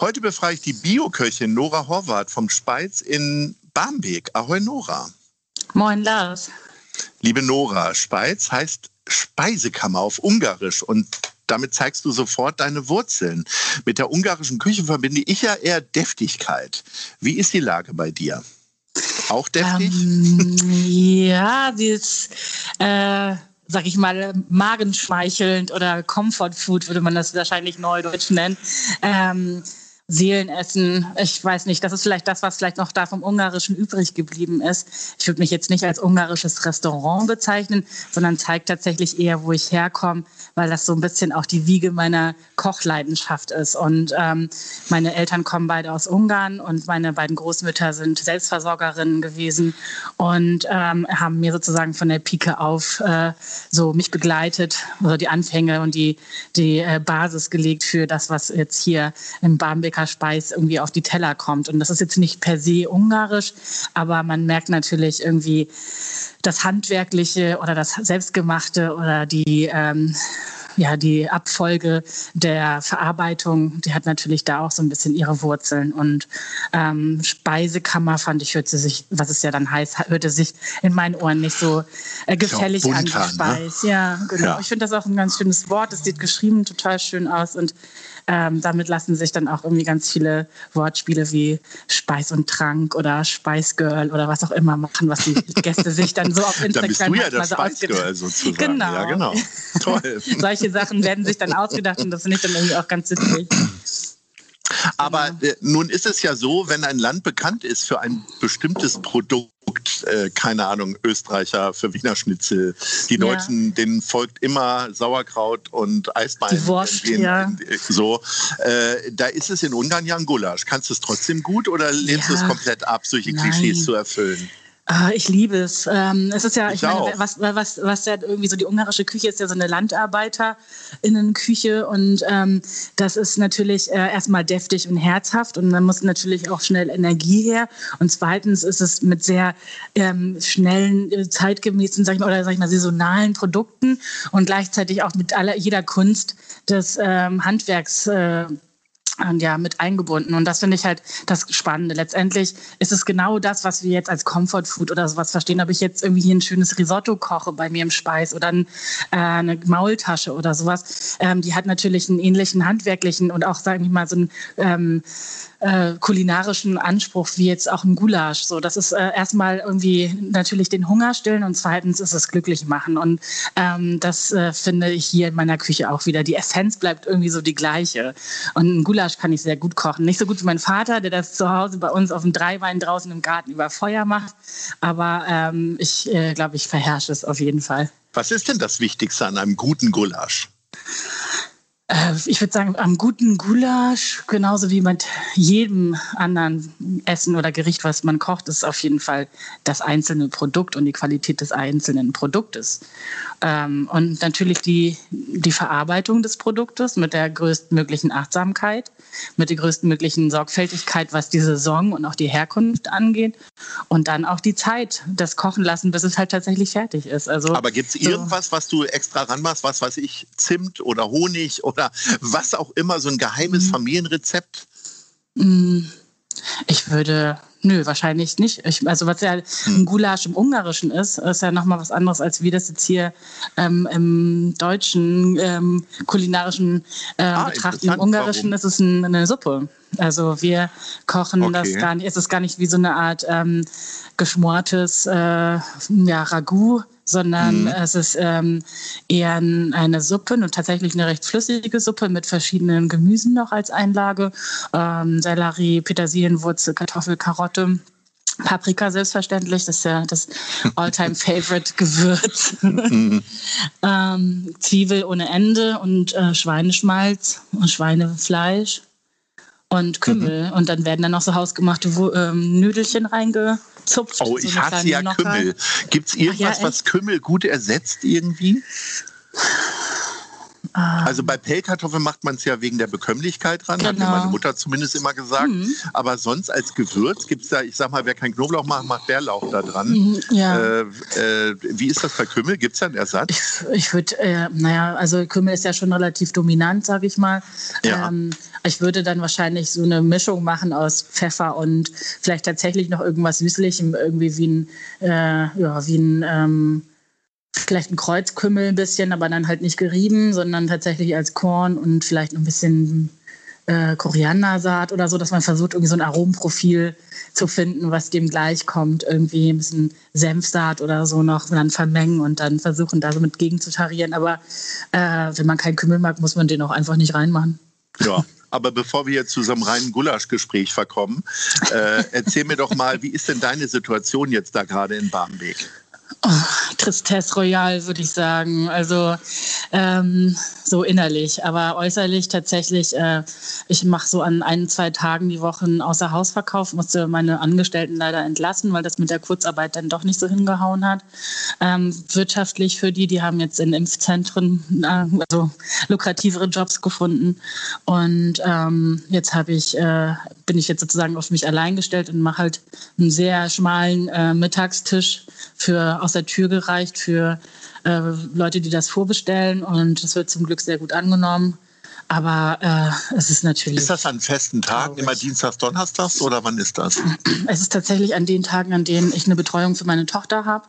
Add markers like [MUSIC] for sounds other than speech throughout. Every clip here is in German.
Heute befreie ich die Bioköchin Nora Horvath vom Speiz in Barmbek. Ahoi Nora. Moin Lars. Liebe Nora, Speiz heißt Speisekammer auf Ungarisch und damit zeigst du sofort deine Wurzeln. Mit der ungarischen Küche verbinde ich ja eher Deftigkeit. Wie ist die Lage bei dir? Auch deftig? Ähm, ja, sie ist, äh, sag ich mal, magenschmeichelnd oder Comfort Food würde man das wahrscheinlich neudeutsch nennen. Ähm, Seelenessen. Ich weiß nicht, das ist vielleicht das, was vielleicht noch da vom Ungarischen übrig geblieben ist. Ich würde mich jetzt nicht als ungarisches Restaurant bezeichnen, sondern zeigt tatsächlich eher, wo ich herkomme, weil das so ein bisschen auch die Wiege meiner Kochleidenschaft ist. Und ähm, meine Eltern kommen beide aus Ungarn und meine beiden Großmütter sind Selbstversorgerinnen gewesen und ähm, haben mir sozusagen von der Pike auf äh, so mich begleitet, also die Anfänge und die, die äh, Basis gelegt für das, was jetzt hier im Barmbeker Speis irgendwie auf die Teller kommt. Und das ist jetzt nicht per se ungarisch, aber man merkt natürlich irgendwie das Handwerkliche oder das Selbstgemachte oder die, ähm, ja, die Abfolge der Verarbeitung, die hat natürlich da auch so ein bisschen ihre Wurzeln. Und ähm, Speisekammer fand ich, hörte sich, was es ja dann heißt, hörte sich in meinen Ohren nicht so äh, gefällig bunter, an ne? Speis. Ja, genau. Ja. Ich finde das auch ein ganz schönes Wort. Es sieht geschrieben total schön aus und ähm, damit lassen sich dann auch irgendwie ganz viele Wortspiele wie Speis und Trank oder Spice Girl oder was auch immer machen, was die [LAUGHS] Gäste sich dann so auf Instagram bist du ja manchmal das so Spice Girl ausgedacht- sozusagen. Genau. Ja, genau. [LAUGHS] Toll. Solche Sachen werden sich dann ausgedacht und das finde ich dann irgendwie auch ganz witzig. Aber äh, nun ist es ja so, wenn ein Land bekannt ist für ein bestimmtes Produkt, äh, keine Ahnung, Österreicher für Wiener Schnitzel, die Ja. Deutschen, denen folgt immer Sauerkraut und Eisbein. Die Wurst, in- in- ja. in- so, äh, da ist es in Ungarn ja ein Gulasch. Kannst du es trotzdem gut oder lehnst du es Ja. komplett ab, solche Nein. Klischees zu erfüllen? Ah, ich liebe es. Ähm, es ist ja, ich, Ich meine, was, was, was ja irgendwie so die ungarische Küche ist ja so eine LandarbeiterInnenküche und ähm, das ist natürlich äh, erstmal deftig und herzhaft und dann muss natürlich auch schnell Energie her und zweitens ist es mit sehr ähm, schnellen, äh, zeitgemäßen, sag ich mal, oder sag ich mal, saisonalen Produkten und gleichzeitig auch mit aller, jeder Kunst des ähm, Handwerks äh, ja, mit eingebunden. Und das finde ich halt das Spannende. Letztendlich ist es genau das, was wir jetzt als Comfort Food oder sowas verstehen. Ob ich jetzt irgendwie hier ein schönes Risotto koche bei mir im Speis oder ein, äh, eine Maultasche oder sowas, ähm, die hat natürlich einen ähnlichen handwerklichen und auch, sagen wir mal, so einen ähm, äh, kulinarischen Anspruch wie jetzt auch ein Gulasch. So, das ist äh, erstmal irgendwie natürlich den Hunger stillen und zweitens ist es glücklich machen. Und ähm, das äh, finde ich hier in meiner Küche auch wieder. Die Essenz bleibt irgendwie so die gleiche. Und ein Gulasch kann ich sehr gut kochen. Nicht so gut wie mein Vater, der das zu Hause bei uns auf dem Dreibein draußen im Garten über Feuer macht. Aber ähm, ich äh, glaube, ich verherrsche es auf jeden Fall. Was ist denn das Wichtigste an einem guten Gulasch? Äh, ich würde sagen, am guten Gulasch, genauso wie mit jedem anderen Essen oder Gericht, was man kocht, ist auf jeden Fall das einzelne Produkt und die Qualität des einzelnen Produktes. Ähm, und natürlich die, die Verarbeitung des Produktes mit der größtmöglichen Achtsamkeit, mit der größtmöglichen Sorgfältigkeit, was die Saison und auch die Herkunft angeht. Und dann auch die Zeit, das Kochen lassen, bis es halt tatsächlich fertig ist. Also, Aber gibt es irgendwas, was du extra ranmachst, was weiß ich, Zimt oder Honig oder oder was auch immer, so ein geheimes mhm. Familienrezept? Mm, ich würde, nö, wahrscheinlich nicht. Ich, also was ja hm. ein Gulasch im Ungarischen ist, ist ja nochmal was anderes, als wie das jetzt hier ähm, im deutschen ähm, kulinarischen äh, ah, betrachten. Im Ungarischen Warum? ist es ein, eine Suppe. Also wir kochen okay. das gar nicht, es ist gar nicht wie so eine Art ähm, geschmortes äh, ja, Ragout, sondern mhm. es ist ähm, eher eine Suppe und tatsächlich eine recht flüssige Suppe mit verschiedenen Gemüsen noch als Einlage. Ähm, Sellerie, Petersilienwurzel, Kartoffel, Karotte. Paprika selbstverständlich, das ist ja das [LAUGHS] All-Time-Favorite-Gewürz. Mhm. [LAUGHS] ähm, Zwiebel ohne Ende und äh, Schweineschmalz und Schweinefleisch und Kümmel. Mhm. Und dann werden dann noch so hausgemachte ähm, Nüdelchen reingezupft. Oh, ich so hasse ja Kümmel. Gibt es irgendwas, ja, was Kümmel gut ersetzt irgendwie? Ah. Also bei Pellkartoffeln macht man es ja wegen der Bekömmlichkeit dran, genau. hat mir meine genau. Mutter zumindest immer gesagt. Mhm. Aber sonst als Gewürz gibt es da, ich sag mal, wer kein Knoblauch macht, macht Bärlauch da dran. Mhm, ja. äh, äh, wie ist das bei Kümmel? Gibt es da einen Ersatz? Ich, ich würde, äh, naja, also Kümmel ist ja schon relativ dominant, sage ich mal. Ja. Ähm, ich würde dann wahrscheinlich so eine Mischung machen aus Pfeffer und vielleicht tatsächlich noch irgendwas Süßlichem, irgendwie wie ein, äh, ja, wie ein ähm, vielleicht ein Kreuzkümmel ein bisschen, aber dann halt nicht gerieben, sondern tatsächlich als Korn und vielleicht ein bisschen äh, Koriandersaat oder so, dass man versucht, irgendwie so ein Aromenprofil zu finden, was dem gleichkommt. Irgendwie ein bisschen Senfsaat oder so noch dann vermengen und dann versuchen, da so mit gegen zu tarieren. Aber äh, wenn man keinen Kümmel mag, muss man den auch einfach nicht reinmachen. Ja. Aber bevor wir jetzt zu so einem reinen Gulaschgespräch verkommen, äh, erzähl mir doch mal, wie ist denn deine Situation jetzt da gerade in Barmbek? Oh, Tristesse Royal, würde ich sagen. Also ähm, so innerlich, aber äußerlich tatsächlich. Äh, ich mache so an ein, zwei Tagen die Woche einen Außerhausverkauf, musste meine Angestellten leider entlassen, weil das mit der Kurzarbeit dann doch nicht so hingehauen hat. Ähm, wirtschaftlich für die, die haben jetzt in Impfzentren äh, also lukrativere Jobs gefunden. Und ähm, jetzt habe ich, äh, bin ich jetzt sozusagen auf mich allein gestellt und mache halt einen sehr schmalen äh, Mittagstisch für aus der Tür gereicht für äh, Leute, die das vorbestellen. Und das wird zum Glück sehr gut angenommen. Aber äh, es ist natürlich. Ist das an festen Tagen, traurig. immer Dienstags, Donnerstags oder wann ist das? Es ist tatsächlich an den Tagen, an denen ich eine Betreuung für meine Tochter habe.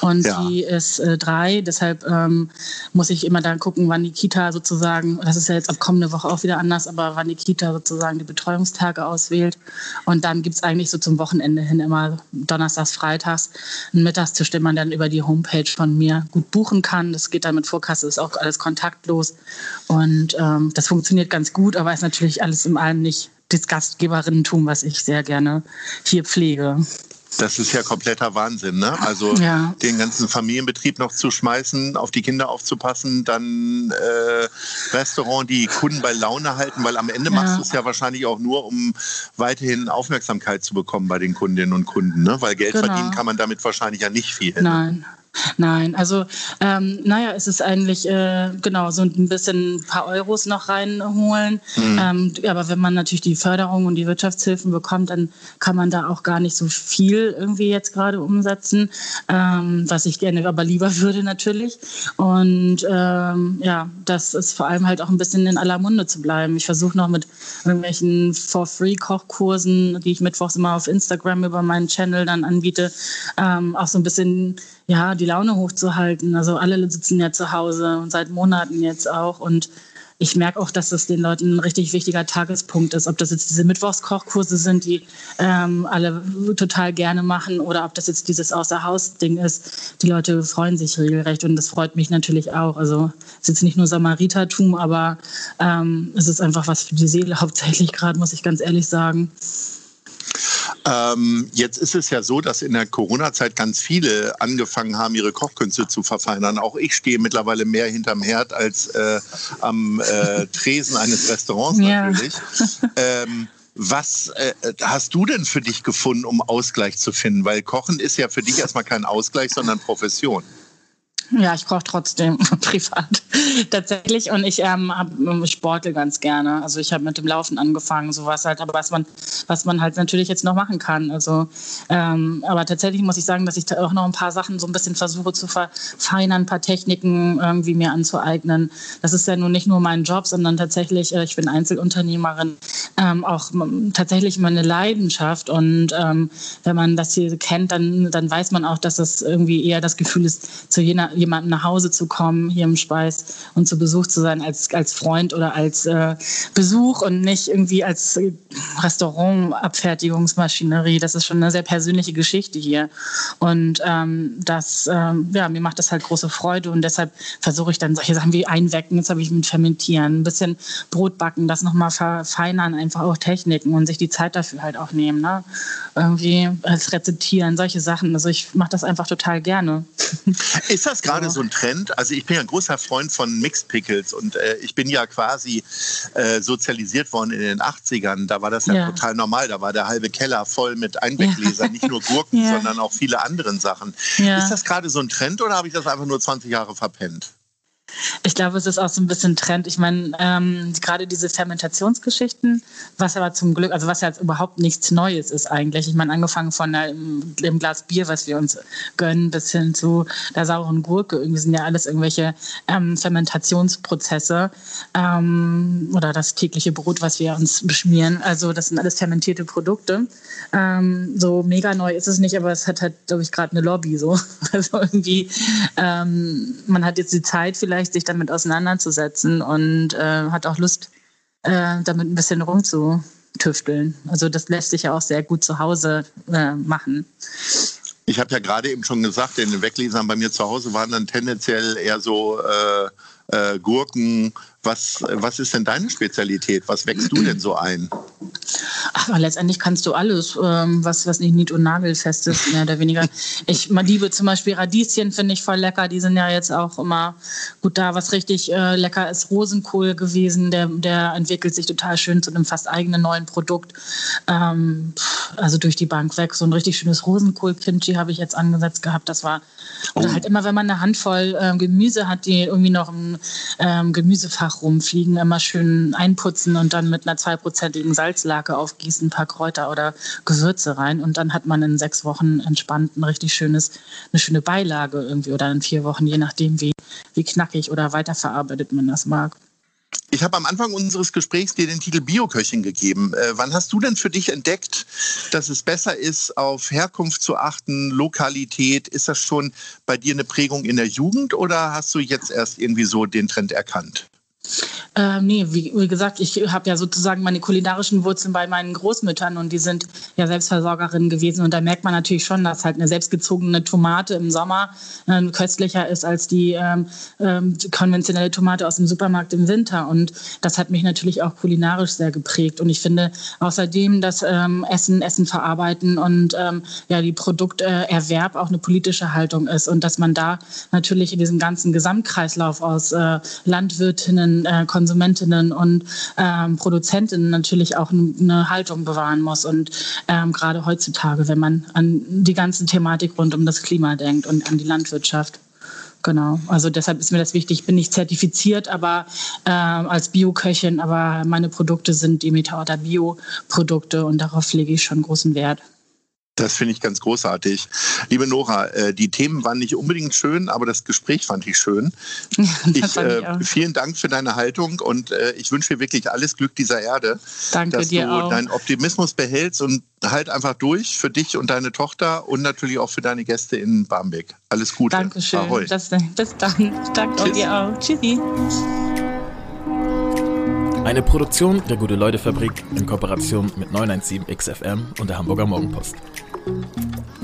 Und ja. sie ist äh, drei. Deshalb ähm, muss ich immer dann gucken, wann die Kita sozusagen, das ist ja jetzt ab kommende Woche auch wieder anders, aber wann die Kita sozusagen die Betreuungstage auswählt. Und dann gibt es eigentlich so zum Wochenende hin immer Donnerstags, Freitags einen Mittagstisch, den man dann über die Homepage von mir gut buchen kann. Das geht dann mit Vorkasse, ist auch alles kontaktlos. Und ähm, das funktioniert ganz gut, aber ist natürlich alles im allem nicht das Gastgeberinnentum, was ich sehr gerne hier pflege. Das ist ja kompletter Wahnsinn, ne? Also ja. den ganzen Familienbetrieb noch zu schmeißen, auf die Kinder aufzupassen, dann äh, Restaurant, die Kunden bei Laune halten, weil am Ende ja. machst du es ja wahrscheinlich auch nur, um weiterhin Aufmerksamkeit zu bekommen bei den Kundinnen und Kunden, ne? Weil Geld genau. verdienen kann man damit wahrscheinlich ja nicht viel. Ne? Nein. Also ähm, naja, es ist eigentlich äh, genau so ein bisschen ein paar Euros noch reinholen. Mhm. Ähm, aber wenn man natürlich die Förderung und die Wirtschaftshilfen bekommt, dann kann man da auch gar nicht so viel irgendwie jetzt gerade umsetzen, ähm, was ich gerne aber lieber würde natürlich. Und ähm, ja, das ist vor allem halt auch ein bisschen in aller Munde zu bleiben. Ich versuche noch mit irgendwelchen For-Free-Kochkursen, die ich mittwochs immer auf Instagram über meinen Channel dann anbiete, ähm, auch so ein bisschen ja, die Laune hochzuhalten. Also alle sitzen ja zu Hause und seit Monaten jetzt auch. Und ich merke auch, dass das den Leuten ein richtig wichtiger Tagespunkt ist. Ob das jetzt diese Mittwochskochkurse sind, die ähm, alle total gerne machen, oder ob das jetzt dieses Außerhaus-Ding ist. Die Leute freuen sich regelrecht und das freut mich natürlich auch. Also es ist jetzt nicht nur Samaritertum, aber ähm, es ist einfach was für die Seele [LAUGHS] hauptsächlich gerade, muss ich ganz ehrlich sagen. Ähm, jetzt ist es ja so, dass in der Corona-Zeit ganz viele angefangen haben, ihre Kochkünste zu verfeinern. Auch ich stehe mittlerweile mehr hinterm Herd als äh, am äh, Tresen eines Restaurants natürlich. Ja. Ähm, was äh, hast du denn für dich gefunden, um Ausgleich zu finden? Weil Kochen ist ja für dich erstmal kein Ausgleich, sondern Profession. Ja, ich koche trotzdem [LAUGHS] privat tatsächlich und ich ähm, hab, sporte ganz gerne. Also ich habe mit dem Laufen angefangen, sowas halt, aber was man, was man halt natürlich jetzt noch machen kann. Also, ähm, aber tatsächlich muss ich sagen, dass ich da auch noch ein paar Sachen so ein bisschen versuche zu verfeinern, ein paar Techniken irgendwie mir anzueignen. Das ist ja nun nicht nur mein Job, sondern tatsächlich, äh, ich bin Einzelunternehmerin, ähm, auch tatsächlich meine Leidenschaft. Und ähm, wenn man das hier kennt, dann, dann weiß man auch, dass das irgendwie eher das Gefühl ist, zu jener jemandem nach Hause zu kommen, hier im Speis und zu Besuch zu sein als, als Freund oder als äh, Besuch und nicht irgendwie als Restaurantabfertigungsmaschinerie. Das ist schon eine sehr persönliche Geschichte hier. Und ähm, das, ähm, ja, mir macht das halt große Freude und deshalb versuche ich dann solche Sachen wie Einwecken, jetzt habe ich mit Fermentieren, ein bisschen Brot backen, das nochmal verfeinern, einfach auch Techniken und sich die Zeit dafür halt auch nehmen. Ne? Irgendwie als Rezeptieren, solche Sachen. Also ich mache das einfach total gerne. Ist das gerade so ein Trend? Also ich bin ja ein großer Freund von Mixed Pickles und äh, ich bin ja quasi äh, sozialisiert worden in den 80ern. Da war das ja, ja, total normal. Da war der halbe Keller voll mit Einweggläsern, ja. nicht nur Gurken, [LAUGHS] sondern auch viele andere Sachen. Ist das gerade so ein Trend oder habe ich das einfach nur 20 Jahre verpennt? Ich glaube, es ist auch so ein bisschen Trend. Ich meine, ähm, gerade diese Fermentationsgeschichten, was aber zum Glück, also was ja jetzt überhaupt nichts Neues ist eigentlich. Ich meine, angefangen von dem Glas Bier, was wir uns gönnen, bis hin zu der sauren Gurke. Irgendwie sind ja alles irgendwelche ähm, Fermentationsprozesse ähm, oder das tägliche Brot, was wir uns beschmieren. Also das sind alles fermentierte Produkte. Ähm, so mega neu ist es nicht, aber es hat halt, glaube ich, gerade eine Lobby so. [LAUGHS] Also irgendwie, ähm, man hat jetzt die Zeit vielleicht vielleicht sich damit auseinanderzusetzen und äh, hat auch Lust, äh, damit ein bisschen rumzutüfteln. Also das lässt sich ja auch sehr gut zu Hause äh, machen. Ich habe ja gerade eben schon gesagt, in den Weglesern bei mir zu Hause waren dann tendenziell eher so äh, äh, Gurken, was, was ist denn deine Spezialität? Was wächst du denn so ein? Aber letztendlich kannst du alles, ähm, was, was nicht nied- und nagelfest ist, mehr oder weniger. Ich liebe zum Beispiel Radieschen, finde ich voll lecker. Die sind ja jetzt auch immer gut da. Was richtig äh, lecker ist, Rosenkohl gewesen. Der, der entwickelt sich total schön zu einem fast eigenen neuen Produkt. Ähm, also durch die Bank weg. So ein richtig schönes Rosenkohl-Kimchi habe ich jetzt angesetzt gehabt. Das war, oder oh. halt immer, wenn man eine Handvoll äh, Gemüse hat, die irgendwie noch im ähm, Gemüsefach Tag rumfliegen, immer schön einputzen und dann mit einer zweiprozentigen Salzlake aufgießen, ein paar Kräuter oder Gewürze rein und dann hat man in sechs Wochen entspannt ein richtig schönes, eine schöne Beilage irgendwie oder in vier Wochen, je nachdem wie, wie knackig oder weiterverarbeitet man das mag. Ich habe am Anfang unseres Gesprächs dir den Titel Bioköchin gegeben. Äh, wann hast du denn für dich entdeckt, dass es besser ist, auf Herkunft zu achten, Lokalität? Ist das schon bei dir eine Prägung in der Jugend oder hast du jetzt erst irgendwie so den Trend erkannt? Ähm, nee, wie, wie, gesagt, ich habe ja sozusagen meine kulinarischen Wurzeln bei meinen Großmüttern und die sind ja Selbstversorgerinnen gewesen. Und da merkt man natürlich schon, dass halt eine selbstgezogene Tomate im Sommer äh, köstlicher ist als die ähm, ähm, konventionelle Tomate aus dem Supermarkt im Winter. Und das hat mich natürlich auch kulinarisch sehr geprägt. Und ich finde außerdem, dass ähm, Essen, Essen verarbeiten und ähm, ja die Produkterwerb auch eine politische Haltung ist und dass man da natürlich in diesem ganzen Gesamtkreislauf aus äh, Landwirtinnen, äh, Konsumentinnen und ähm, Produzentinnen natürlich auch eine Haltung bewahren muss. Und ähm, gerade heutzutage, wenn man an die ganze Thematik rund um das Klima denkt und an die Landwirtschaft. Genau, also deshalb ist mir das wichtig. Ich bin nicht zertifiziert, aber äh, als Bioköchin, aber meine Produkte sind Demeter oder Bioprodukte und darauf lege ich schon großen Wert. Das finde ich ganz großartig. Liebe Nora, äh, die Themen waren nicht unbedingt schön, aber das Gespräch fand ich schön. [LAUGHS] ich, äh, vielen Dank für deine Haltung und äh, ich wünsche dir wirklich alles Glück dieser Erde. Danke dass dir du auch. deinen Optimismus behältst und halt einfach durch für dich und deine Tochter und natürlich auch für deine Gäste in Barmbek. Alles Gute. Dankeschön. Ahoi. Das, bis dann. Danke dir auch. Tschüssi. Eine Produktion der Gute-Leute-Fabrik in Kooperation mit 917XFM und der Hamburger Morgenpost. 嗯。